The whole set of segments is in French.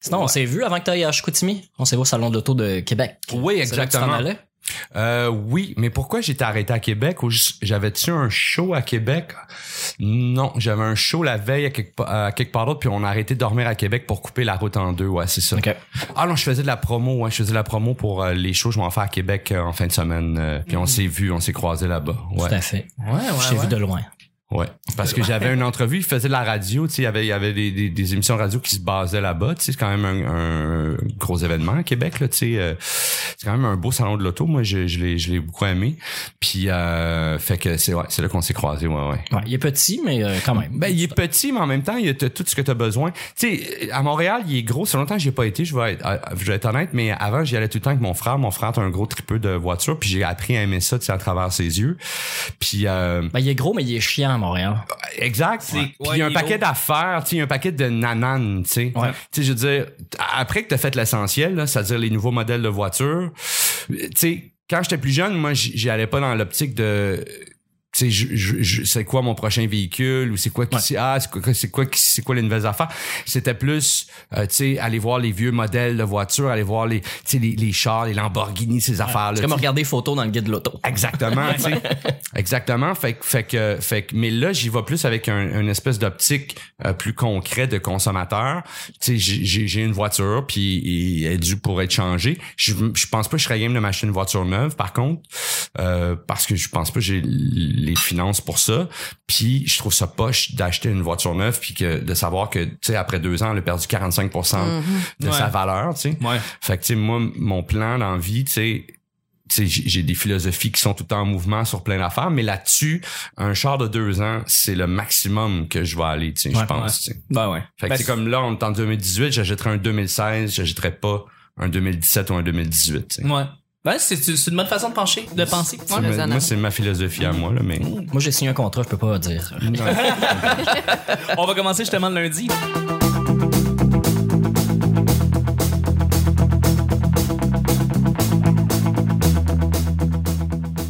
Sinon, on s'est vu avant que tu ailles à Chicoutimi. On s'est vu au Salon de l'Auto de Québec. Oui, là que exactement. Euh, oui, mais pourquoi j'étais arrêté à Québec? Ou J'avais-tu un show à Québec? Non, j'avais un show la veille à quelque, pa- à quelque part d'autre, puis on a arrêté de dormir à Québec pour couper la route en deux, ouais, c'est ça. Ah non, je faisais de la promo, ouais, je faisais de la promo pour euh, les shows, je m'en fais à Québec euh, en fin de semaine, puis on s'est vu, on s'est croisés là-bas, ouais. Tout à fait. Ouais, ouais, Je t'ai ouais. vu de loin. Ouais, parce que j'avais une entrevue, il faisait de la radio, tu sais, il y avait, il y avait des, des, des émissions de radio qui se basaient là-bas, tu sais, c'est quand même un, un gros événement à Québec, là, tu sais, euh, c'est quand même un beau salon de l'auto, moi, je, je l'ai, je l'ai beaucoup aimé, puis euh, fait que c'est ouais, c'est là qu'on s'est croisés, ouais, ouais. Ouais, il est petit, mais euh, quand même. Ben, il est petit, mais en même temps, il a tout ce que tu as besoin. Tu sais, à Montréal, il est gros. Fait longtemps que j'y ai pas été, je vais être, je vais être honnête, mais avant, j'y allais tout le temps avec mon frère. Mon frère est un gros tripeux de voiture, puis j'ai appris à aimer ça, tu sais, à travers ses yeux. Puis, euh, Ben, il est gros, mais il est chiant Montréal. exact. Puis Ouais, il y a un paquet d'affaires, tu sais, il y a un paquet de nananes, tu sais. Ouais. Tu sais, je veux dire, après que tu as fait l'essentiel, c'est-à-dire les nouveaux modèles de voitures, tu sais, quand j'étais plus jeune, moi, j'y allais pas dans l'optique de sais, je, je, je- c'est quoi mon prochain véhicule ou c'est quoi qui Ouais. ah c'est quoi c'est quoi c'est quoi les nouvelles affaires? C'était plus euh, tu sais aller voir les vieux modèles de voitures aller voir les tu sais les, les chars les Lamborghini ces affaires là C'est comme regarder photos dans le guide de l'auto. Exactement, tu sais. Exactement. Fait, que- fait que, fait que, mais là, j'y vais plus avec un, une espèce d'optique euh, plus concret de consommateur. Tu sais, j'ai- j'ai une voiture, puis il est dû pour être changée. Je, je pense pas que je serais game de m'acheter une voiture neuve, par contre, euh, parce que je pense pas que j'ai les finances pour ça. Puis je trouve ça poche d'acheter une voiture neuve, puis que de savoir que, tu sais, après deux ans, elle a perdu 45% de Ouais. sa valeur, tu sais. Ouais. Fait que, tu sais, moi, mon plan dans la vie, tu sais, j'ai des philosophies qui sont tout le temps en mouvement sur plein d'affaires, mais là-dessus, un char de deux ans, c'est le maximum que je vais aller, tu sais, Ouais, je pense. tu sais. Ben ouais. Fait que Ben, c'est comme là, on est en 2018, j'achèterais un 2016, j'achèterais pas un 2017 ou un 2018. tu sais. Ouais. Ben, c'est c'est une bonne façon de pencher, de penser. Ouais, ma- moi, c'est ma philosophie à moi, là, mais. Moi, j'ai signé un contrat, je peux pas dire. On va commencer justement le lundi.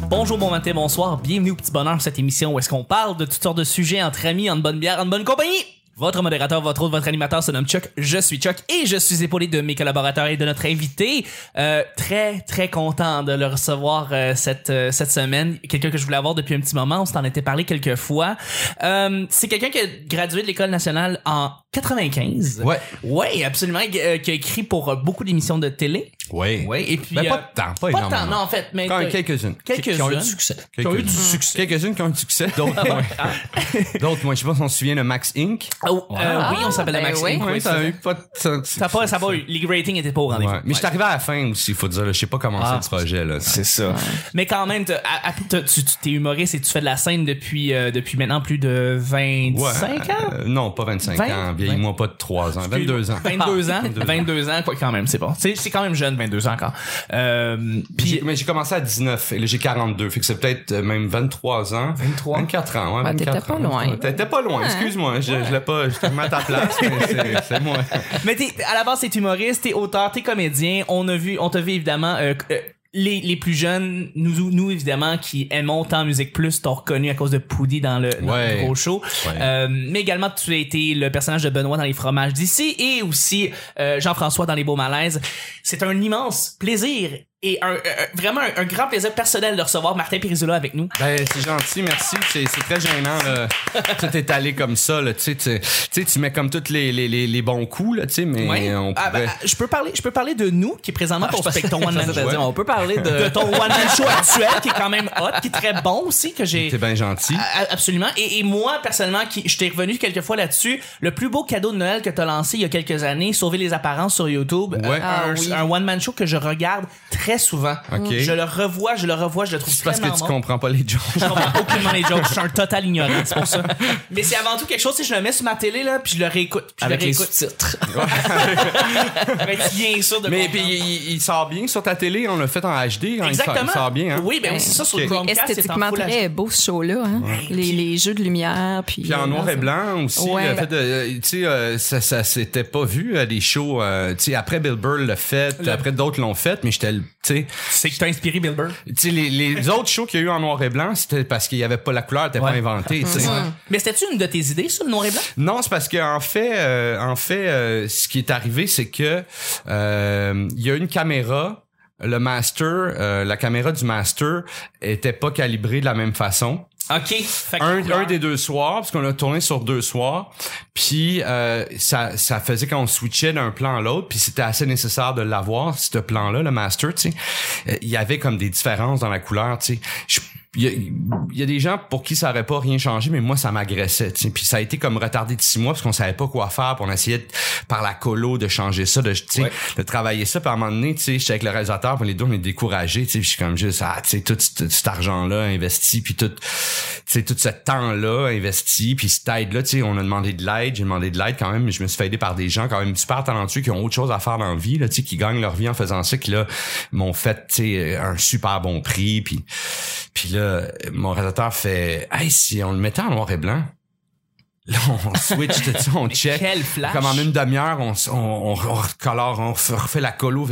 Bonjour, bon matin, bonsoir. Bienvenue au Petit Bonheur, cette émission où est-ce qu'on parle de toutes sortes de sujets entre amis, en bonne bière, en bonne compagnie. Votre modérateur, votre autre, votre animateur se nomme Chuck. Je suis Chuck et je suis épaulé de mes collaborateurs et de notre invité. Euh, très, très content de le recevoir euh, cette, euh, cette semaine. Quelqu'un que je voulais avoir depuis un petit moment. On s'en était parlé quelques fois. Euh, c'est quelqu'un qui a gradué de l'École nationale en 95. Ouais. Ouais, absolument. euh, qui a écrit pour euh, beaucoup d'émissions de télé. Ouais. Ouais, et puis... Ben, pas de temps, pas pas de temps, non, en fait. Mais quelques-unes. quelques-unes. Qui ont eu du succès. Qui ont eu du succès. Quelques-unes qui ont eu du succès. D'autres, moins. D'autres, moi, je sais pas si on se souvient de Max Inc. Oh, euh, oui, on s'appelle ben Max oui. Inc, oui, ça a eu pas de- ça- pas, ça pas eu. Les ratings étaient pas au rendez-vous. Ouais. Mais je suis arrivé à la fin aussi, faut dire. Je sais pas comment Ah, c'est le projet. là. C'est ça. Mais quand même, tu t'es humoriste et tu fais de la scène depuis, euh, depuis maintenant plus de 25 ans? Euh, non, pas 25 20? ans. Vieillis-moi pas de 3 ans. 22 ans. 22 ans? 22 ans. 22 ans, quoi, quand même, c'est bon. C'est c'est quand même jeune, 22 ans encore. Euh, mais j'ai commencé à 19 et là j'ai 42. Fait que c'est peut-être même 23 ans. 23. 24 ans, ouais. Ah, t'étais 24 pas ans. loin. T'étais pas loin, excuse-moi. Je, je l'ai pas, à ta place, mais c'est- c'est moi. mais t'es, à la base, t'es humoriste, t'es auteur, t'es comédien. On a vu, on t'a vu évidemment, euh, euh, les, les plus jeunes, nous, nous évidemment, qui aimons tant Musique Plus, t'ont reconnu à cause de Poudy dans le, dans Ouais. le gros show. Ouais. Euh, mais également, tu as été le personnage de Benoît dans Les Fromages d'ici et aussi euh, Jean-François dans Les Beaux Malaises. C'est un immense plaisir et un, un- vraiment un, un grand plaisir personnel de recevoir Martin Perizola avec nous. Ben, c'est gentil, merci. C'est, c'est très gênant, là. Tout est allé comme ça, là. Tu sais, tu mets comme tous les, les, les, les bons coups, là, tu sais, mais Ouais. on Ah, pourrait... ben, je peux parler, je peux parler de nous, qui est présentement ton spectacle, ton one man show. On peut parler de de... ton one man show actuel qui est quand même hot qui est très bon aussi que j'ai T'es bien gentil. Absolument et, et moi personnellement qui je t'ai revenu quelques fois là-dessus le plus beau cadeau de Noël que t'as lancé il y a quelques années sauver les apparences sur YouTube Ouais. Ah un, oui. un one man show que je regarde très souvent je le revois je le revois je le trouve C'est parce que tu bon. comprends pas les jokes. je comprends aucunement les jokes je suis un total ignorant c'est pour ça mais c'est avant tout quelque chose si je le mets sur ma télé là puis je le réécoute puis je Avec le les réécoute sous-titres. avec bien sûr de Mais puis il, il sort bien sur ta télé, on l'a fait en HD, hein, il sort- Exactement. il sort bien, hein. Oui, ben c'est ça sur le Ok. Chromecast, Esthétiquement full très beau ce show-là. Hein? Les, les jeux de lumière. Puis, Puis en euh, noir et blanc aussi. Ouais. le fait de, euh, tu sais, euh, ça, ça s'était pas vu à des shows. euh, tu sais, après Bill Burr l'a fait, Le- après d'autres l'ont fait, mais j'étais le C'est que t'as inspiré Bill Burr. Tu sais, les, les autres shows qu'il y a eu en noir et blanc, c'était parce qu'il y avait pas la couleur, n'était pas Ouais. inventé. tu sais. Mais c'était-tu une de tes idées, ça, le noir et blanc? Non, c'est parce que en fait, euh, en fait, euh, ce qui est arrivé, c'est que euh, il y a une caméra. Le master, euh, la caméra du master était pas calibrée de la même façon. OK. Un, un des deux soirs, parce qu'on a tourné sur deux soirs, puis euh, ça, ça faisait qu'on switchait d'un plan à l'autre, puis c'était assez nécessaire de l'avoir, ce plan-là, le master, tu sais. Euh, Il y avait comme des différences dans la couleur, tu sais. Il y, y a des gens pour qui ça aurait pas rien changé, mais moi ça m'agressait. Puis ça a été comme retardé de six mois parce qu'on savait pas quoi faire, puis on essayait de- par la colo de changer ça, de Ouais. de travailler ça. Puis à un moment donné, tu sais, j'étais avec le réalisateur, puis les deux on est découragés. Tu sais, puis je suis comme juste ah, tu sais, tout cet cet argent-là investi, puis tout, tu sais, tout ce temps-là investi, puis cette aide-là, tu sais, on a demandé de l'aide, j'ai demandé de l'aide quand même, mais je me suis fait aider par des gens quand même super talentueux qui ont autre chose à faire dans la vie, là, tu sais, qui gagnent leur vie en faisant ça, qui là m'ont fait, tu sais, un super bon prix, puis puis là, mon réalisateur fait, hey, si on le mettait en noir et blanc. Là, on switch tout ça, on check. quel flash. Comme en une demi-heure, on, on, on, on recolore, on refait la colo.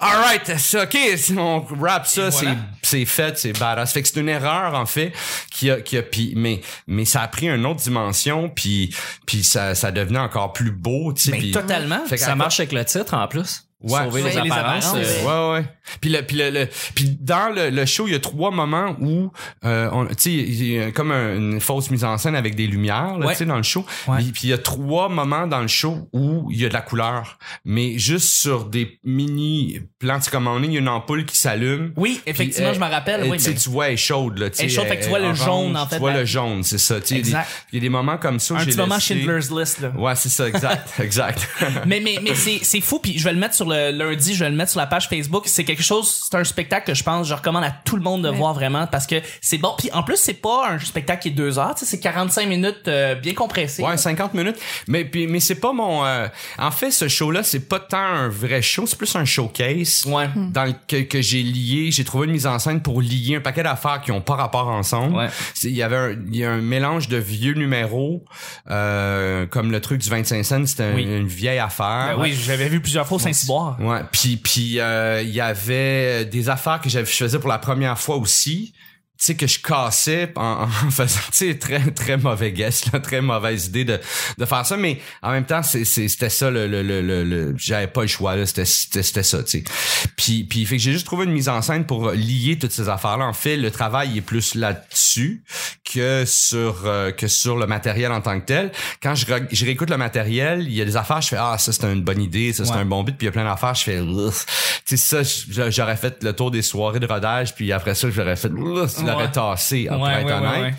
Alright, c'est ok, si on rap ça, voilà. c'est c'est fait, c'est badass. Fait que c'est une erreur en fait qui a qui a puis mais mais ça a pris une autre dimension puis puis ça ça devenait encore plus beau, tu sais. Totalement. Fait que Ça marche avec le titre en plus. Ouais. Les les apparences. euh, Ouais ouais. Puis le puis le, le- puis dans le, le show il y a trois moments où euh, tu sais il y a comme un- une fausse mise en scène avec des lumières là, Ouais. tu sais dans le show. Ouais. Puis puis il y a trois moments dans le show où il y a de la couleur mais juste sur des mini plans tu sais, comme on est il y a une ampoule qui s'allume. Oui, effectivement, Puis, je me rappelle. euh, Oui, mais- tu vois elle est chaude là, Elle est chaude, fait que tu vois le jaune, en fait, Tu vois le jaune, c'est ça, tu il y a des- moments comme ça un petit moment Schindler's List, là. Ouais, c'est ça exact, exact. mais mais mais c'est c'est fou puis je vais le mettre sur le lundi je vais le mettre sur la page Facebook c'est quelque chose c'est un spectacle que je pense je recommande à tout le monde de voir vraiment parce que c'est bon puis en plus c'est pas un spectacle qui est deux heures tu sais c'est 45 minutes euh, bien compressé Ouais, 50 minutes. Mais puis mais c'est pas mon euh, en fait ce show là, c'est pas tant un vrai show, c'est plus un showcase. Ouais. Dans le, que, que j'ai lié, j'ai trouvé une mise en scène pour lier un paquet d'affaires qui ont pas rapport ensemble. Ouais. Il y avait un, il y a un mélange de vieux numéros euh, comme le truc du 25 cents, c'était une vieille affaire. Ben oui j'avais vu plusieurs fois au Saint-Cyboire Ouais, puis puis euh, il y avait des affaires que j'avais je faisais pour la première fois aussi. Tu sais que je cassais en, en faisant tu sais très très mauvais guess là, très mauvaise idée de de faire ça mais en même temps c'est c'était ça le le le, le, le- j'avais pas le choix là, c'était c'était c'était ça, tu sais. Puis puis fait que j'ai juste trouvé une mise en scène pour lier toutes ces affaires là. En fait, le travail est plus là-dessus que sur euh, que sur le matériel en tant que tel. Quand je, re- je réécoute le matériel, il y a des affaires, je fais ah ça c'est une bonne idée, ça c'est Ouais. un bon but, puis il y a plein d'affaires, je fais tu sais ça j'aurais fait le tour des soirées de rodage, puis après ça j'aurais fait Tassé pour Ouais, être ouais, ouais, honnête. ouais.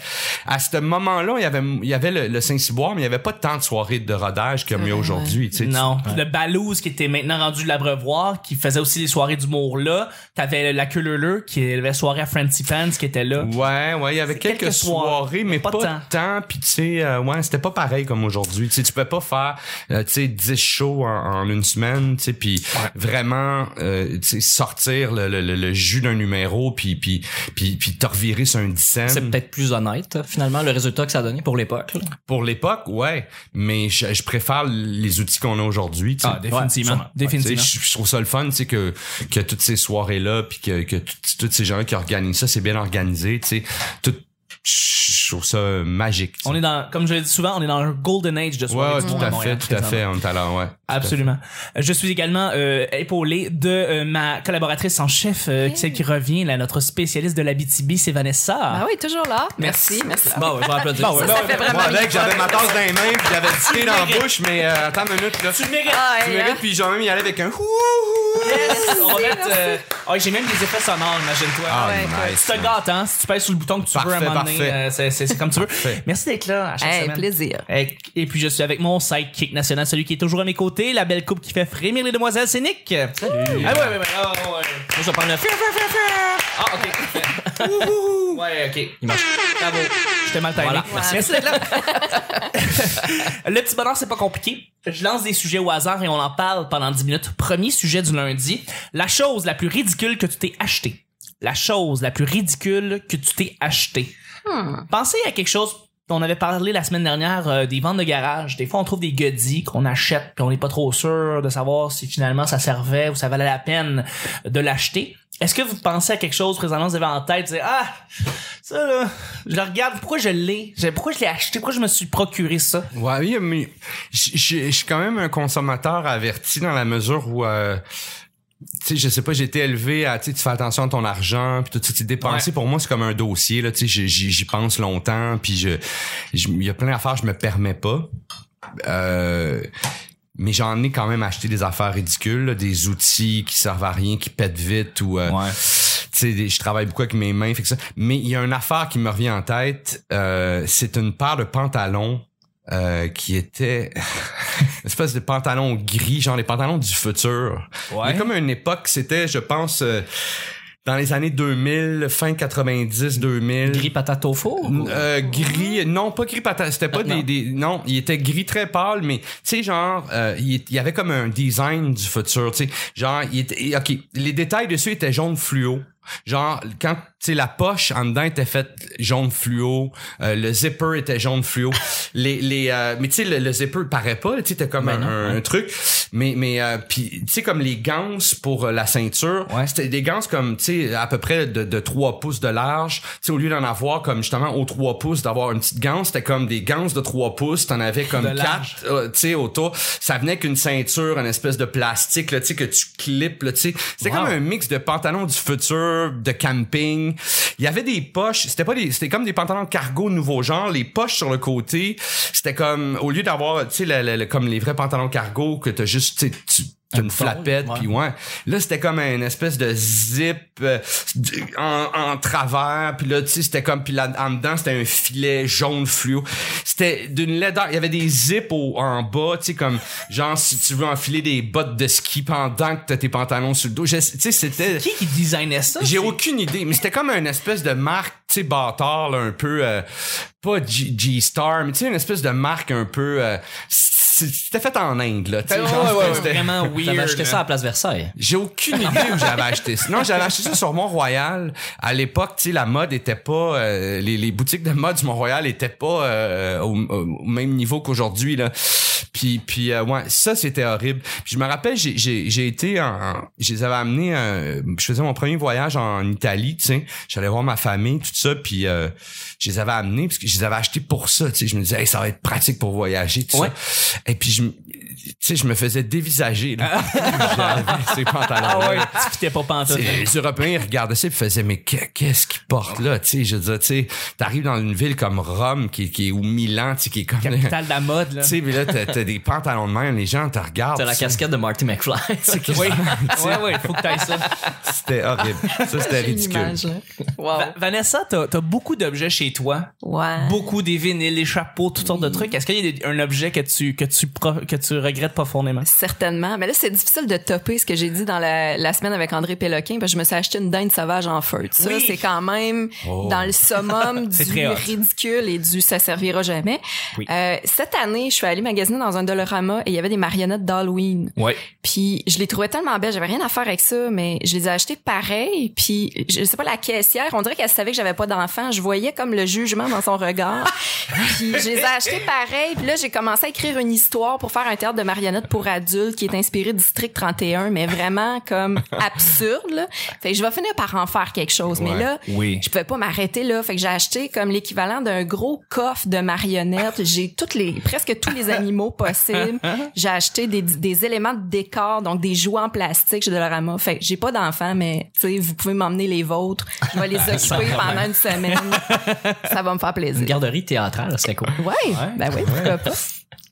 À ce moment-là, il y avait il y avait le, le Saint-Cyboire, mais il y avait pas tant de soirées de rodage comme il y a aujourd'hui, tu sais. non le Balouse qui était maintenant rendu de l'abreuvoir qui faisait aussi les soirées d'humour là t'avais la queue leu qui avait soirée à Francie Pants qui était là Ouais, ouais, il y avait quelques, soirées, mais pas pas, tant. tant. Puis tu sais, euh, ouais, c'était pas pareil comme aujourd'hui. Tu sais, tu peux pas faire, euh, tu sais, 10 shows en, en une semaine, tu sais, puis vraiment, euh, tu sais, sortir le, le, le, le jus d'un numéro, puis puis puis puis revirer sur un 10 cents. C'est peut-être plus honnête, finalement, le résultat que ça a donné pour l'époque. là. Pour l'époque, ouais, mais je, je préfère les outils qu'on a aujourd'hui. tu sais. ah définitivement Ouais, définitivement Je, je trouve ça le fun, tu sais, que, que toutes ces soirées-là, puis que, que tous ces gens qui organisent ça, c'est bien organisé, tu sais. Je trouve ça magique. tu sais. on est dans comme je l'ai dit souvent on est dans un golden age de Ouais, soirée ouais, tout à fait, tout à fait, on est alors, ouais. Absolument. Euh, Je suis également euh, épaulé de euh, ma collaboratrice en chef, euh, celle qui revient, là, notre spécialiste de la BTB, c'est Vanessa. Ah oui, toujours là. Merci. Merci, merci. Bon, je vais applaudir. Bon, ouais, Ça, ça fait ouais, vraiment Moi, avec, j'avais ma tasse dans les mains, puis j'avais du thé dans la bouche, mais euh, attends une minute, là. Tu le mérites. Ah, Tu ouais, mérites, hein? puis j'ai même y aller avec un Yes! On va Merci, mettre. euh, ah, j'ai même des effets sonores, imagine-toi. Ah, Ouais, nice. Tu te gâtes, hein? Si tu pèses sur le bouton que tu veux à un moment euh, c'est, c'est, c'est comme tu veux. Merci d'être là à chaque Hey, semaine. plaisir. Et, et puis je suis avec mon sidekick national, celui qui est toujours à mes côtés, la belle coupe qui fait frémir les demoiselles, c'est Nick. Salut. Ah ouais, ouais, ouais. Ah, ouais. Moi, je vais prendre le. Ah, ok. Wouhou. ouais, ok. Il marche. Bravo. J'étais mal timé. Voilà. Merci d'être là. le petit bonheur, c'est pas compliqué. Je lance des sujets au hasard et on en parle pendant 10 minutes. Premier sujet du lundi. La chose la plus ridicule que tu t'es acheté. La chose la plus ridicule que tu t'es acheté. Pensez à quelque chose on avait parlé la semaine dernière euh, des ventes de garage. Des fois, on trouve des goodies qu'on achète puis on n'est pas trop sûr de savoir si finalement ça servait ou ça valait la peine de l'acheter. Est-ce que vous pensez à quelque chose présentement, vous avez en tête, vous dites, ah, ça là, je le regarde, pourquoi je l'ai? Pourquoi je l'ai acheté? Pourquoi je me suis procuré ça? Ouais, oui, mais je suis quand même un consommateur averti dans la mesure où euh, tu sais, je sais pas, j'ai été élevé à, tu fais attention à ton argent, puis tout ça, tu dépensé. Pour moi, c'est comme un dossier, là, tu sais, j'y- pense longtemps, puis je, il y a plein d'affaires que je me permets pas. Euh, mais j'en ai quand même acheté des affaires ridicules, là, des outils qui servent à rien, qui pètent vite ou, euh, tu sais, je travaille beaucoup avec mes mains, fait que ça. Mais il y a une affaire qui me revient en tête, euh, c'est une paire de pantalons euh, qui était une espèce de pantalon gris, genre les pantalons du futur. Il y a comme une époque, c'était, je pense, euh, dans les années 2000, fin 90, 2000. Gris patate au four? Euh, gris, non, pas gris patate, c'était pas Ah, des, non. des, non, il était gris très pâle, mais tu sais, genre, euh, il, il y avait comme un design du futur, tu sais, genre, il était, ok, les détails dessus étaient jaune fluo. Genre, quand, tu sais, la poche en dedans était faite jaune fluo, euh, le zipper était jaune fluo. les, les, euh, mais tu sais, le, le zipper paraît pas, tu sais, comme Ben un, non, un- ouais. un truc. Mais, mais, euh, puis, tu sais, comme les gants pour euh, la ceinture, Ouais. c'était des gants comme, tu sais, à peu près de, de 3 pouces de large. Tu sais, au lieu d'en avoir comme justement aux 3 pouces, d'avoir une petite gants, c'était comme des gants de 3 pouces. T'en avais comme De large. 4, euh, tu sais, autour. Ça venait qu'une ceinture, une espèce de plastique, tu sais, que tu clips, tu sais. C'était Wow. comme un mix de pantalons du futur, de camping. Il y avait des poches, c'était pas des, c'était comme des pantalons cargo nouveau genre. Les poches sur le côté, c'était comme, au lieu d'avoir, tu sais, le- le- comme les vrais pantalons cargo que t'as juste, tu une flappette, ouais. puis ouais. Là, c'était comme une espèce de zip euh, en, en travers, puis là, tu sais, c'était comme, puis là, en dedans, c'était un filet jaune fluo. C'était d'une laideur. Il y avait des zips au, en bas, tu sais, comme, genre, si tu veux enfiler des bottes de ski pendant que t'as tes pantalons sur le dos. Tu sais, c'était... Qui qui designait ça? J'ai aucune idée, mais c'était comme une espèce de marque, tu sais, bâtard, là, un peu, euh, pas G- G-Star, mais tu sais, une espèce de marque un peu, euh, c'était fait en Inde, là, tu sais, Ouais, genre, ouais, ouais, c'était- vraiment weird. T'avais acheté là. ça à Place Versailles. j'ai aucune idée où j'avais acheté ça. Non, j'avais acheté ça sur Mont-Royal. À l'époque, tu sais, la mode était pas... euh, les, les boutiques de mode du Mont-Royal étaient pas euh, au, au même niveau qu'aujourd'hui, là. Puis, puis euh, ouais, ça, c'était horrible. Puis je me rappelle, j'ai, j'ai, j'ai été en... Je les avais amenés... je faisais mon premier voyage en Italie, tu sais. J'allais voir ma famille, tout ça, puis... je les avais amenés parce que je les avais achetés pour ça, tu sais. Je me disais, hey, ça va être pratique pour voyager, tout Ouais. ça. Et puis, je, tu sais, je me faisais dévisager, là. J'avais ces pantalons Ah ouais, tu fitais pas. T'sais, les Européens ils regardaient ça et faisaient mais que- qu'est-ce qu'ils portent là tu sais je veux dire tu sais t'arrives dans une ville comme Rome qui, qui est ou Milan tu sais qui est comme tu Capitale de la mode, là. sais mais là t'as, t'as des pantalons de même les gens te regardent T'as la tu casquette de Marty McFly. Oui, ouais, ouais, faut que t'ailles ça. c'était horrible ça c'était J'ai une ridicule. Wow. Va- Vanessa, t'as as beaucoup d'objets chez toi. Ouais. Beaucoup des vinyles, des chapeaux, toutes sortes de trucs. Est-ce qu'il y a des- un objet que tu, tu, que tu regrettes profondément? Certainement. Mais là, c'est difficile de topper ce que j'ai dit dans la, la semaine avec André Péloquin, parce que je me suis acheté une dinde sauvage en feu. Ça, Oui. c'est quand même Oh. dans le summum du ridicule et du ça servira jamais. Oui. Euh, cette année, je suis allée magasiner dans un Dollarama et il y avait des marionnettes d'Halloween. Ouais. Puis je les trouvais tellement belles, j'avais rien à faire avec ça, mais je les ai achetées pareil. Puis je sais pas la caissière, on dirait qu'elle savait que j'avais pas d'enfant. Je voyais comme le jugement dans son regard. puis je les ai achetées pareil. Puis là j'ai commencé à écrire une histoire pour faire un théâtre de marionnettes pour adultes qui est inspiré de District 31, mais vraiment comme absurde. Là. Fait que je vais finir par en faire quelque chose. Mais Ouais. là, Oui. je pouvais pas m'arrêter là. Fait que j'ai acheté comme l'équivalent d'un gros coffre de marionnettes. J'ai toutes les, presque tous les animaux possibles. J'ai acheté des, des éléments de décor, donc des jouets en plastique chez Dollarama. Fait que j'ai pas d'enfants, mais tu sais, vous pouvez m'emmener les vôtres. Je vais les occuper pendant une semaine. Ça va me faire Une plaisir. garderie théâtrale, c'était cool. Ouais, ben oui, pourquoi pas.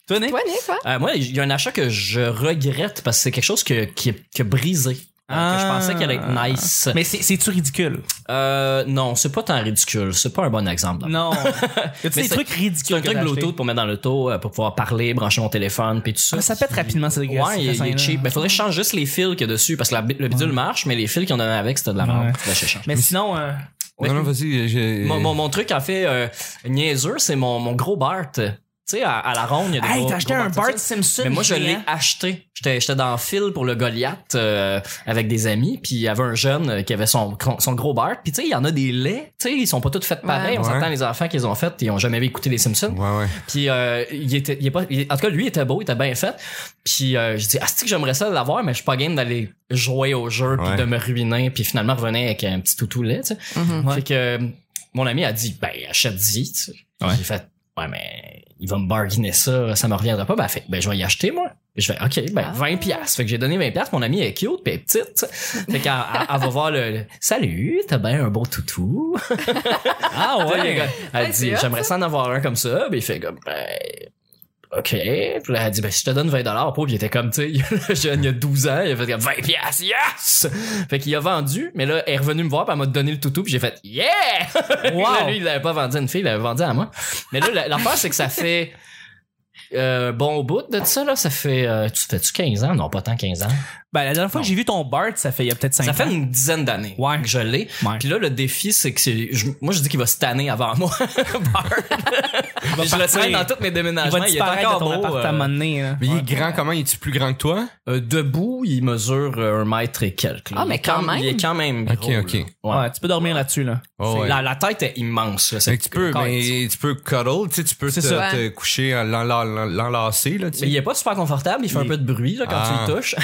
Toi, Nick? Toi, Nick, quoi? Euh, moi, il y a un achat que je regrette parce que c'est quelque chose que, qui, qui a brisé. Ah. Que je pensais qu'elle allait être nice. Mais c'est- c'est-tu ridicule? Euh, non, c'est pas tant ridicule. C'est pas un bon exemple. Non. Y a Mais des c'est- trucs ridicules? C'est un truc? Bluetooth pour mettre dans l'auto, euh, pour pouvoir parler, brancher mon téléphone, puis tout ça. Mais ça pète rapidement, c'est Ouais, il, il est cheap. Ben, faudrait que je change juste les fils qu'il y a dessus, parce que la- le bidule marche, mais les fils qu'ils ont donné avec, c'était de la merde. Ouais. Mais sinon, euh, non non vas-y j'ai- Mon, mon, mon truc, en fait, euh, niaiseux, c'est mon, mon gros Bart. Tu sais, à, à la ronde, il y a des Hey, gros- t'as acheté gros un Bart Simpson Mais moi, je l'ai acheté. J'étais, j'étais dans le fil pour le Goliath euh, avec des amis, puis il y avait un jeune euh, qui avait son, son gros Bart. Puis tu sais, il y en a des laits. Tu sais, ils sont pas tous faits pareil. On Ouais. s'entend les enfants qu'ils ont fait, ils ont jamais écouté les Simpsons. Ouais, ouais. Puis euh, il était, il est pas, il- en tout cas lui il était beau, il était bien fait. Puis euh, je dis ah c'est que j'aimerais ça l'avoir, mais je suis pas game d'aller jouer au jeu puis de me ruiner, puis finalement revenir avec un petit toutou lait. Tu sais. Mhm. Fait que euh, mon ami a dit ben achète-y. tu sais. Ouais. J'ai fait ouais mais il va me bargainer ça, ça me reviendra pas. Ben fait ben je vais y acheter moi. Je fais ok ben Ah. 20 pièces. Fait que j'ai donné 20 pièces. Mon ami est cute puis elle est petite. Fait qu'elle elle- va voir le, le- salut t'as bien un beau toutou. Ah ouais. gars, Elle dit, j'aimerais ça en avoir un comme ça. Puis il fait comme, ben, OK. Puis là, elle dit, ben, si je te donne 20 dollars, pauvre, il était comme, tu sais, le jeune, il y a 12 ans, il a fait comme 20 piastres, yes! Fait qu'il a vendu, mais là, elle est revenue me voir, puis elle m'a donné le toutou, puis j'ai fait, yeah! Wow. Là, lui, il l'avait pas vendu à une fille, il l'avait vendu à moi. Mais là, la- l'affaire, c'est que ça fait, euh, bon bout de ça, là, ça fait, euh, tu fais-tu 15 ans? Non, pas tant 15 ans. Ben, la dernière fois que j'ai vu ton Bart, ça fait il y a peut-être 5 Ça ans. fait une dizaine d'années Ouais. que je l'ai. Ouais. Puis là, le défi, c'est que je- moi, je dis qu'il va se tanner avant moi. Bart. va je le traîne dans tous mes Il déménagements. va Il, est disparaître encore de ton beau. appartement euh, là. Mais il est grand comment? Il est plus grand que toi? euh, debout, il mesure un mètre et quelques. là. Ah, Il mais quand même. Il est quand même Ok, gros, ok. là. Ouais. Ouais, tu peux dormir là-dessus, là. Oh, la, la tête est immense. là. Tu peux, mais tu peux cuddle, tu peux te, ça. coucher, l'en- l'enlacer, là, Mais il est pas super confortable, il fait un peu de bruit là, quand Ah. tu le touches.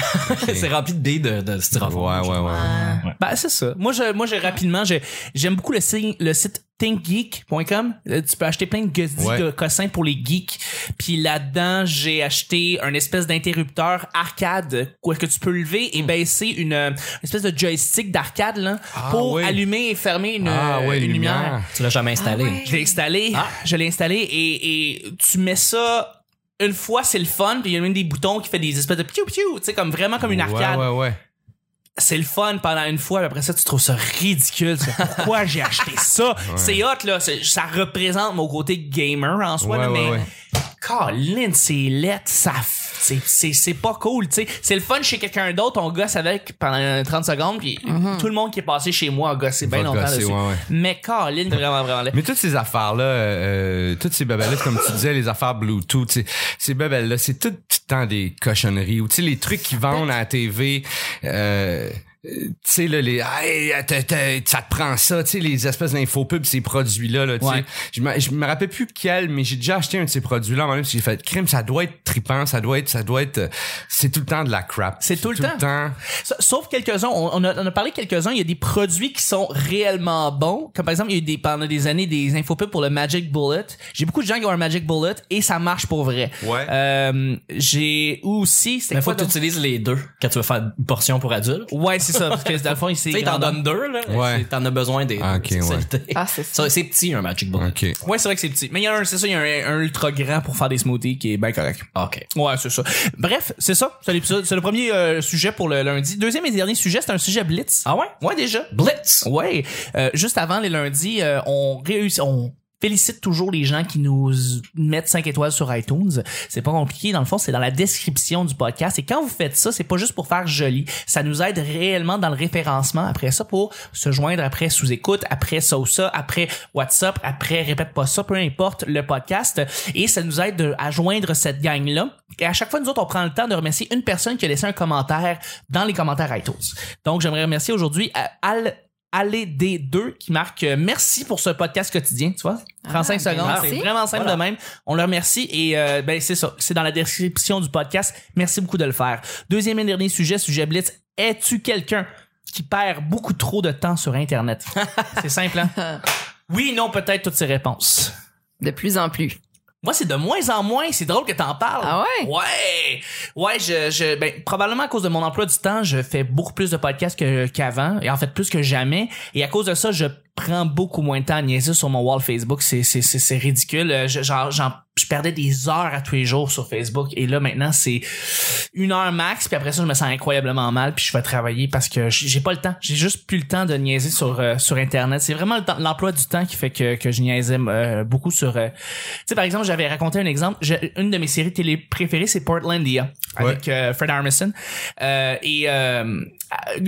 c'est rempli de dés de, de styrofoam. Ouais, ouais, ouais. Ben, c'est ça. Moi, je, moi, j'ai rapidement, j'ai- j'aime beaucoup le, signe- le site thinkgeek.com. Euh, Tu peux acheter plein de goodies Ouais. de cossins pour les geeks. Puis là-dedans, j'ai acheté un espèce d'interrupteur arcade où est-ce que tu peux lever et baisser une, une espèce de joystick d'arcade là, Ah, pour allumer et fermer une, Ah, une lumière. lumière. Tu l'as jamais installé. Ah. Je l'ai installé, Ah. je l'ai installé et, et tu mets ça une fois, c'est le fun, puis il y a même des boutons qui fait des espèces de piou piou, tu sais comme vraiment comme une arcade Ouais, ouais, ouais. c'est le fun pendant une fois, puis après ça, tu trouves ça ridicule. Pourquoi j'ai acheté ça? C'est hot, là. Ça représente mon côté gamer en soi, Ouais, mais ouais. Colin, c'est lettre, ça, c'est, c'est, c'est pas cool, tu sais. C'est le fun chez quelqu'un d'autre, on gosse avec pendant 30 secondes, puis tout le monde qui est passé chez moi a gossé bien longtemps gosser, dessus. ouais, ouais. Mais c'est vraiment, vraiment laid. Mais toutes ces affaires-là, euh, toutes ces babelles comme tu disais, les affaires Bluetooth, tu sais, ces babelles-là, c'est tout le temps des cochonneries. Ou tu sais, les trucs qu'ils vendent à la TV, euh, tu sais là les hey, t'as- t'as- ça te prend ça tu sais les espèces d'infopubs ces produits là, là tu Ouais. sais je me je me rappelle plus quel mais j'ai déjà acheté un de ces produits là en même j'ai fait crime ça doit être tripant ça doit être ça doit être euh, c'est tout le temps de la crap C'est tout le temps. temps Sa- Sauf quelques-uns, on, on a, on a parlé quelques-uns, il y a des produits qui sont réellement bons. Comme par exemple, il y a eu des, pendant des années des infopubs pour le Magic Bullet. J'ai beaucoup de gens qui ont un Magic Bullet et ça marche pour vrai. Ouais. Euh, j'ai aussi, Mais faut quoi que tu utilises les deux quand tu veux faire une portion pour adultes. Ouais, c'est ça, parce que dans le fond, il s'est Tu sais, t'en donnes deux, là. Ouais. C'est- T'en as besoin des Ah, ok, ouais. Ah, c'est ça. Ça, C'est petit, un Magic Bullet. ok Ouais, c'est vrai que c'est petit. Mais il y a un, c'est ça, il y a un, un ultra grand pour faire des smoothies qui est bien correct. OK. Ouais, c'est ça. Bref, c'est ça. C'est l'épisode. C'est le premier euh, sujet pour le lundi. Deuxième et dernier sujet, c'est un sujet blitz. Ah ouais? Ouais, déjà. Blitz! Ouais. Euh, juste avant les lundis, euh, on réussit, on félicite toujours les gens qui nous mettent 5 étoiles sur iTunes. C'est pas compliqué. Dans le fond, c'est dans la description du podcast. Et quand vous faites ça, c'est pas juste pour faire joli. Ça nous aide réellement dans le référencement après ça pour se joindre après sous écoute, après ça ou ça, après WhatsApp, après répète pas ça, peu importe le podcast. Et ça nous aide de- à joindre cette gang-là. Et à chaque fois, nous autres, on prend le temps de remercier une personne qui a laissé un commentaire dans les commentaires iTunes. Donc, j'aimerais remercier aujourd'hui euh, Al Allez D2 qui marque euh, merci pour ce podcast quotidien, tu vois. 35 Ah, secondes, ben c'est merci. vraiment simple Voilà. de même. On le remercie et euh, ben c'est ça, c'est dans la description du podcast. Merci beaucoup de le faire. Deuxième et dernier sujet, sujet blitz. Es-tu quelqu'un qui perd beaucoup trop de temps sur internet? C'est simple hein? Oui, non, peut-être toutes ces réponses. De plus en plus. Moi, c'est de moins en moins. C'est drôle que t'en parles. Ah ouais? Ouais. Ouais, je, je, ben, probablement à cause de mon emploi du temps, je fais beaucoup plus de podcasts que, qu'avant. Et en fait, plus que jamais. Et à cause de ça, je prends beaucoup moins de temps à niaiser sur mon wall Facebook. C'est, c'est, c'est, c'est ridicule. Euh, Je, genre, j'en, je perdais des heures à tous les jours sur Facebook. Et là, maintenant, c'est une heure max. Puis après ça, je me sens incroyablement mal. Puis je vais travailler parce que j'ai pas le temps. J'ai juste plus le temps de niaiser sur, euh, sur Internet. C'est vraiment le temps- l'emploi du temps qui fait que, que je niaisais euh, beaucoup sur... euh, tu sais, par exemple, j'avais raconté un exemple. Une de mes séries télé préférées, c'est Portlandia avec euh, Fred Armisen. Euh, et euh,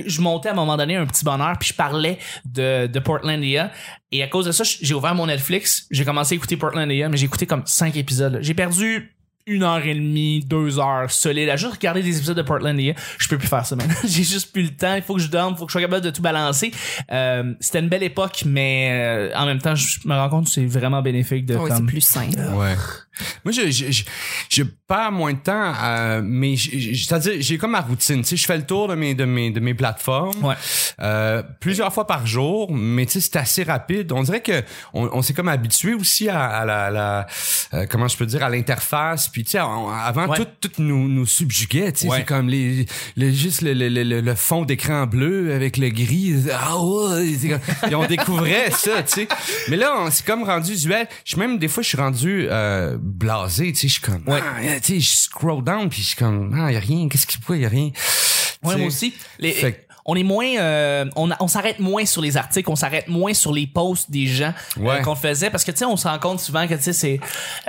je montais à un moment donné un petit bonheur puis je parlais de, de Et à cause de ça, j'ai ouvert mon Netflix, j'ai commencé à écouter Portlandia, mais j'ai écouté comme cinq épisodes. J'ai perdu une heure et demie, deux heures solide à juste regarder des épisodes de Portlandia. Je peux plus faire ça maintenant. j'ai juste plus le temps. Il faut que je dorme, il faut que je sois capable de tout balancer. Euh, c'était une belle époque, mais euh, en même temps, je me rends compte que c'est vraiment bénéfique de Oui, c'est comme... plus simple. Ouais. Moi, je, je, je, je perds moins de temps, euh, mais c'est-à-dire, j'ai comme ma routine. Tu sais, je fais le tour de mes, de mes, de mes plateformes Ouais. euh, plusieurs fois par jour, mais tu sais, c'est assez rapide. On dirait que on, on s'est comme habitué aussi à, à la, la euh, comment je peux dire, à l'interface. Puis tu sais, avant Ouais. tout, tout nous, nous subjuguait. Tu sais, Ouais. c'est comme les, le, juste le, le, le, le fond d'écran bleu avec le gris. Ah ouais, comme- et on découvrait ça, tu sais. Mais là, on s'est comme rendu usuel. Je suis même des fois, je suis rendu euh, blasé. Tu sais, je suis comme, Ouais. ah, tu sais, je scroll down puis je suis comme, ah, y a rien. Qu'est-ce qu'il faut, y a rien? Ouais, moi aussi. Les- Fait on est moins, euh, on, on s'arrête moins sur les articles, on s'arrête moins sur les posts des gens euh, qu'on faisait parce que tu sais, on se rend compte souvent que tu sais, c'est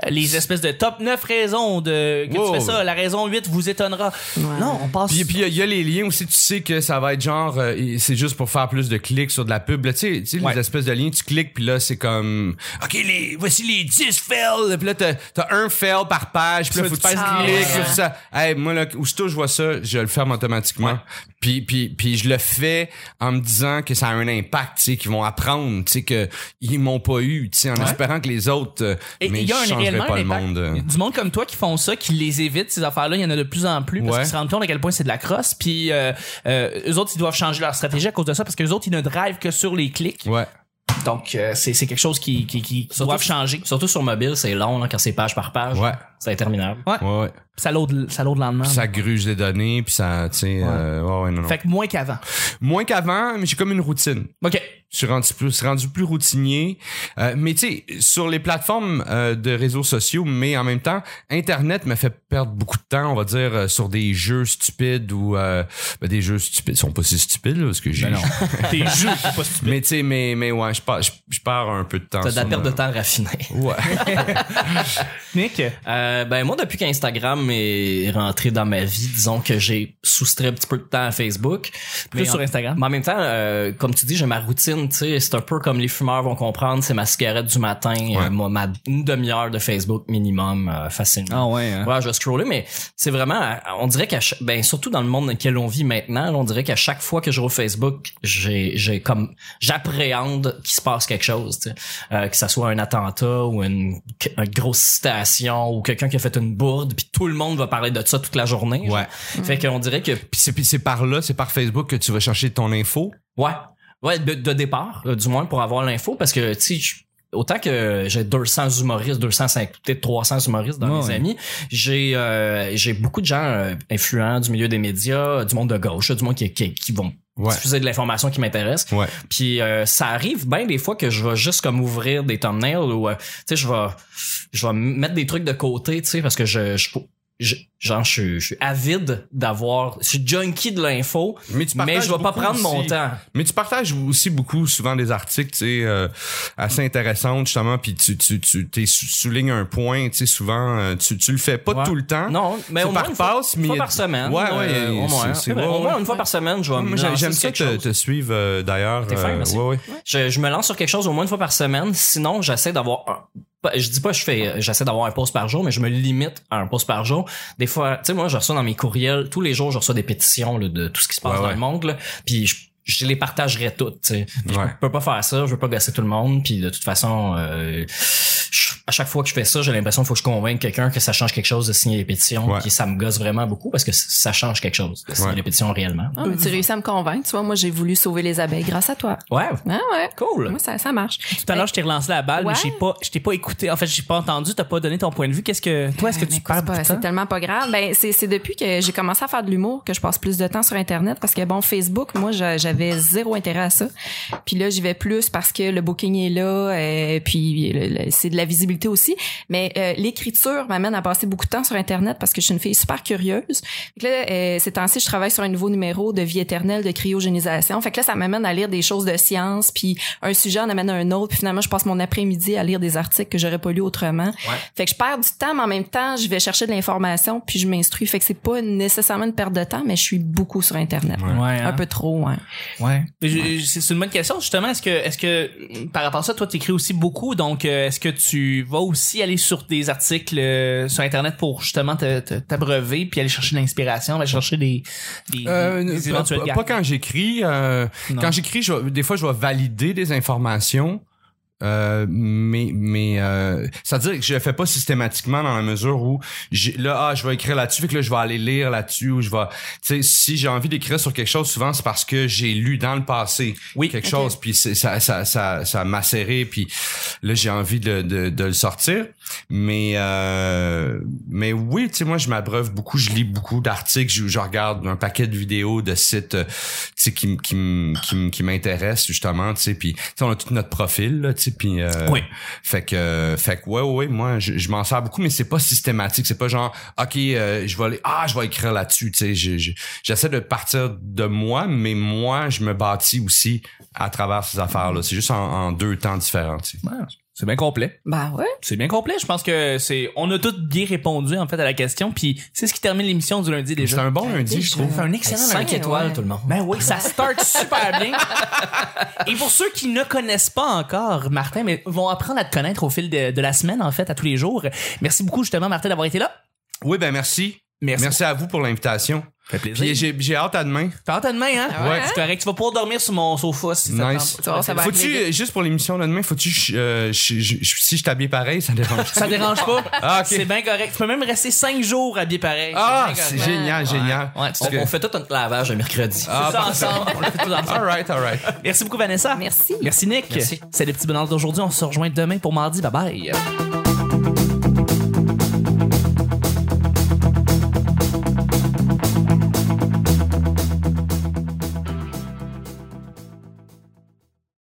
euh, les espèces de top 9 raisons de que Wow. tu fais ça. La raison 8 vous étonnera. Non, on passe. Puis puis il y a- il y, a les liens aussi, tu sais que ça va être genre euh, c'est juste pour faire plus de clics sur de la pub. Là, tu sais, tu sais Ouais. les espèces de liens, tu cliques puis là c'est comme OK, les voici les 10 fails. Puis là t'as as un fail par page, puis là faut tu que tu passes cliques, clic. ça. Hey, moi là aussitôt je vois ça, je le ferme automatiquement. Puis puis puis je le fais en me disant que ça a un impact, tu sais qu'ils vont apprendre, tu sais que ils m'ont pas eu, tu sais en espérant que les autres euh, Et mais il y a je un réellement pas le monde. euh. Du monde comme toi qui font ça, qui les évitent ces affaires-là, il y en a de plus en plus parce Ouais. qu'ils se rendent compte à quel point c'est de la crosse. Puis euh, euh, eux autres, ils doivent changer leur stratégie à cause de ça parce que les autres, ils ne drivent que sur les clics. Ouais. Donc euh, c'est c'est quelque chose qui qui, qui, doivent changer. Surtout sur mobile, c'est long, là, quand c'est page par page. Ouais. C'est interminable. Ouais. Ouais, ouais. Ça load, ça load le lendemain. Puis ça gruge les données, puis ça, tu sais, euh, ouais, ouais, non, non. Fait que moins qu'avant. Moins qu'avant, mais j'ai comme une routine. OK. Je suis rendu plus, je suis rendu plus routinier. Euh, mais tu sais, sur les plateformes euh, de réseaux sociaux, mais en même temps, Internet me fait perdre beaucoup de temps, on va dire, euh, sur des jeux stupides ou euh, ben, des jeux stupides. Ils sont pas si stupides, là, parce que j'ai... Ben non. T'es jeux, pas stupide. mais tu sais, mais, mais ouais, je pars, je, je pars un peu de temps. T'as de la perte ma- de temps raffinée. Ouais. Nick, Euh, ben moi depuis qu'Instagram est rentré dans ma vie, disons que j'ai soustrait un petit peu de temps à Facebook. plus Mais sur en- Instagram. Mais en même temps, euh, comme tu dis, j'ai ma routine, tu sais, c'est un peu comme les fumeurs vont comprendre, c'est ma cigarette du matin, euh, ma une demi-heure de Facebook minimum euh, facilement. ouais, hein. Ouais, je vais scroller, mais c'est vraiment, on dirait qu'à ben surtout dans le monde dans lequel on vit maintenant, on dirait qu'à chaque fois que je rouvre Facebook, j'ai, j'ai comme, j'appréhende qu'il se passe quelque chose, tu sais. Que ça soit un attentat ou une, une grosse citation ou quelqu'un qui a fait une bourde, puis tout le monde va parler de ça toute la journée. genre. Ouais. Fait qu'on dirait que, Puis c'est, puis c'est par là, c'est par Facebook que tu vas chercher ton info? ouais, ouais, de, de départ, euh, du moins pour avoir l'info, parce que tu sais. je- Autant que j'ai 200 humoristes, 250, peut-être 300 humoristes dans Ouais, mes ouais. amis, j'ai euh, j'ai beaucoup de gens euh, influents du milieu des médias, du monde de gauche, du monde qui, qui, qui vont Ouais. diffuser de l'information qui m'intéresse. Ouais. Puis euh, ça arrive bien des fois que je vais juste comme ouvrir des thumbnails ou euh, tu sais je vais je vais mettre des trucs de côté, tu sais parce que je, je, je- genre je, suis- je suis avide d'avoir je suis junkie de l'info, Mais mais je vais pas prendre mon temps. Mais tu partages aussi beaucoup souvent des articles, tu sais, euh, assez intéressants justement, puis tu tu tu soulignes un point, tu sais, souvent euh, tu tu le fais pas Ouais. tout le temps. Non, mais au moins par une fois, passe, une fois mais- par semaine. Ouais, euh, ouais, au moins. c'est- Ouais, au moins une fois par semaine, je vais j'aime ça te, te suivre euh, d'ailleurs. T'es fin, euh, merci. ouais, ouais. Je, je me lance sur quelque chose au moins une fois par semaine. Sinon, j'essaie d'avoir un. Je dis pas je fais j'essaie d'avoir un post par jour, mais je me limite à un post par jour. Des fois, tu sais, moi, je reçois dans mes courriels, tous les jours, je reçois des pétitions là, de tout ce qui se passe Ouais, dans ouais. le monde. Là, puis je, je les partagerai toutes. tu sais. Ouais. Je peux pas faire ça, je veux pas gasser tout le monde. Puis de toute façon, euh, à chaque fois que je fais ça, j'ai l'impression qu'il faut que je convainque quelqu'un que ça change quelque chose de signer les pétitions. Ouais. Puis ça me gosse vraiment beaucoup parce que ça change quelque chose de signer Ouais. les pétitions réellement. Ah, mais tu réussis à me convaincre. Tu vois, moi, j'ai voulu sauver les abeilles grâce à toi. Ouais, Ah ouais. cool. Moi, ça, ça marche. Tout à l'heure, je t'ai relancé la balle, mais Ouais. j'ai pas, je t'ai pas écouté. En fait, j'ai pas entendu, t'as pas donné ton point de vue. Qu'est-ce que, toi, est-ce que Mais tu perds c'est tellement pas grave. Ben, c'est, c'est depuis que j'ai commencé à faire de l'humour que je passe plus de temps sur Internet parce que bon, Facebook, moi, j'a- j'avais zéro intérêt à ça. Puis là, j'y vais plus parce que le booking est là, et puis c'est de la visibilité aussi. Mais euh, l'écriture m'amène à passer beaucoup de temps sur Internet parce que je suis une fille super curieuse. Fait que là, euh, ces temps-ci, je travaille sur un nouveau numéro de vie éternelle de cryogénisation. Fait que là, ça m'amène à lire des choses de science, puis un sujet en amène à un autre, puis finalement, je passe mon après-midi à lire des articles que j'aurais pas lu autrement. Fait que je perds du temps, mais en même temps, je vais chercher de l'information, puis je m'instruis. Fait que c'est pas nécessairement une perte de temps, mais je suis beaucoup sur Internet. Ouais, hein. Un peu trop, ouais. Ouais. C'est une bonne question justement. Est-ce que est-ce que par rapport à ça, toi, t'écris aussi beaucoup. Donc, euh, est-ce que tu vas aussi aller sur des articles euh, sur internet pour justement te- te- t'abreuver puis aller chercher de l'inspiration, aller chercher des des, Euh, des- éventuels pas- quand j'écris. euh, quand j'écris, je vais- des fois, je vais valider des informations. Euh, mais mais euh, c'est à dire que je le fais pas systématiquement dans la mesure où j'ai, là ah je vais écrire là-dessus que là je vais aller lire là-dessus ou je vais tu sais si j'ai envie d'écrire sur quelque chose souvent c'est parce que j'ai lu dans le passé Oui. quelque chose puis ça ça ça ça m'a serré puis là j'ai envie de, de, de le sortir mais euh, mais oui tu sais moi je m'abreuve beaucoup je lis beaucoup d'articles je, je regarde un paquet de vidéos de sites euh, tu sais qui qui qui qui m'intéressent justement tu sais puis on a tout notre profil là tu puis euh, Oui. fait que fait que ouais ouais moi je, je m'en sers beaucoup mais c'est pas systématique c'est pas genre ok euh, je vais aller ah je vais écrire là-dessus tu sais je- je- j'essaie de partir de moi mais moi je me bâtis aussi à travers ces affaires là c'est juste en, en deux temps différents tu sais. Ouais, c'est bien complet. Bah ouais. C'est bien complet. Je pense que c'est on a tous bien répondu en fait à la question. Puis c'est ce qui termine l'émission du lundi c'est déjà. un bon lundi je trouve fait un excellent 5 lundi. étoiles, ouais. tout le monde. Ben oui, ça start super bien. Et pour ceux qui ne connaissent pas encore Martin, mais vont apprendre à te connaître au fil de, de la semaine, en fait, à tous les jours. Merci beaucoup, justement, Martin, d'avoir été là. oui ben merci Merci. merci à vous pour l'invitation fait plaisir. puis j'ai j'ai hâte à demain T'as hâte à demain, hein? Ah ouais? C'est correct. Tu vas pouvoir dormir sur mon sofa si ça Nice. tente. Ça va faut-tu juste pour l'émission de demain faut-tu euh, je- je- je- si je t'habille pareil ça dérange Ça dérange pas. Ah, ok. C'est bien correct. Tu peux même rester cinq jours habillé pareil. ah C'est génial génial Ouais, On, que- on fait tout notre lavage le mercredi. Ah, C'est ça ensemble. On le fait tout ensemble. all right all right Merci beaucoup, Vanessa. Merci. Merci, Nick. Merci. C'est les petits bonheurs d'aujourd'hui. On se rejoint demain pour mardi. Bye bye.